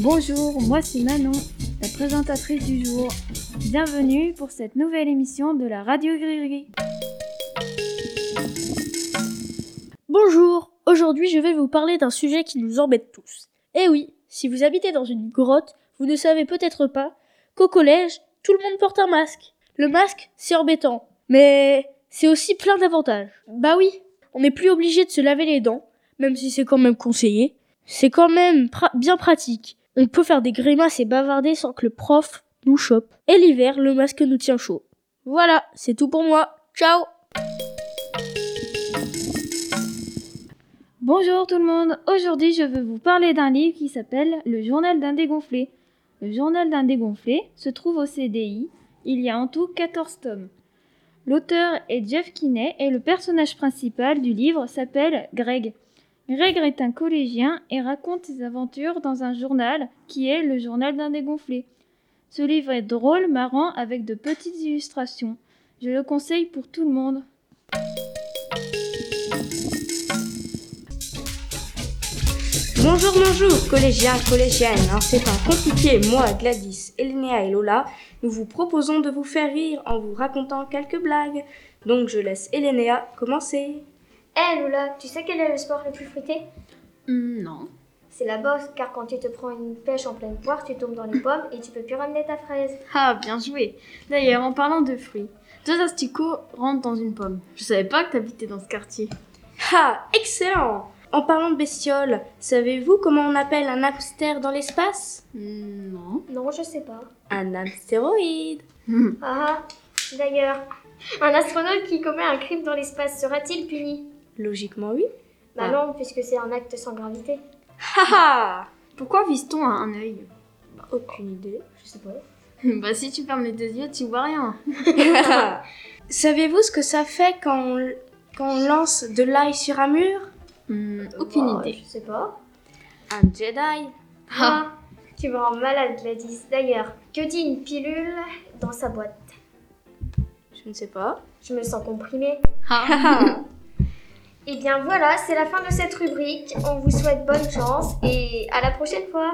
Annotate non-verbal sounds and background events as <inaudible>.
Bonjour, moi c'est Manon, la présentatrice du jour. Bienvenue pour cette nouvelle émission de la Radio Gris Bonjour, aujourd'hui je vais vous parler d'un sujet qui nous embête tous. Eh oui, si vous habitez dans une grotte, vous ne savez peut-être pas qu'au collège, tout le monde porte un masque. Le masque, c'est embêtant, mais c'est aussi plein d'avantages. Bah oui, on n'est plus obligé de se laver les dents, même si c'est quand même conseillé. C'est quand même bien pratique. On peut faire des grimaces et bavarder sans que le prof nous chope. Et l'hiver, le masque nous tient chaud. Voilà, c'est tout pour moi. Ciao Bonjour tout le monde, aujourd'hui je veux vous parler d'un livre qui s'appelle Le journal d'un dégonflé. Le journal d'un dégonflé se trouve au CDI, il y a en tout 14 tomes. L'auteur est Jeff Kinney et le personnage principal du livre s'appelle Greg. Greg est un collégien et raconte ses aventures dans un journal qui est le journal d'un dégonflé. Ce livre est drôle, marrant, avec de petites illustrations. Je le conseille pour tout le monde. Bonjour, bonjour, collégiens, collégiennes. En ces temps compliqués, moi, Gladys, Elénéa et Lola, nous vous proposons de vous faire rire en vous racontant quelques blagues. Donc je laisse Elénéa commencer. Hé Lola, tu sais quel est le sport le plus fruité? Hmm, Non. C'est la bosse, car quand tu te prends une pêche en pleine poire, tu tombes dans les pommes et tu peux plus ramener ta fraise. Ah, bien joué. D'ailleurs, en parlant de fruits, deux asticots rentrent dans une pomme. Je savais pas que t'habitais dans ce quartier. Ah, excellent En parlant de bestioles, savez-vous comment on appelle un hamster dans l'espace? Hmm, Non. Non, je sais pas. Un astéroïde. ah, d'ailleurs, un astronaute qui commet un crime dans l'espace sera-t-il puni? Logiquement, oui. Bah non, puisque c'est un acte sans gravité. Haha <laughs> Pourquoi vise-t-on à un œil Aucune idée, je sais pas. <laughs> bah si tu fermes les deux yeux, tu vois rien. <laughs> Savez-vous ce que ça fait quand on, quand on lance de l'ail sur un mur? Hmm, Aucune bah, idée. Je sais pas. Un Jedi. Ah, tu me rends malade, Gladys. D'ailleurs, que dit une pilule dans sa boîte? Je ne sais pas. Je me sens comprimée. Et eh bien voilà, c'est la fin de cette rubrique. On vous souhaite bonne chance et à la prochaine fois.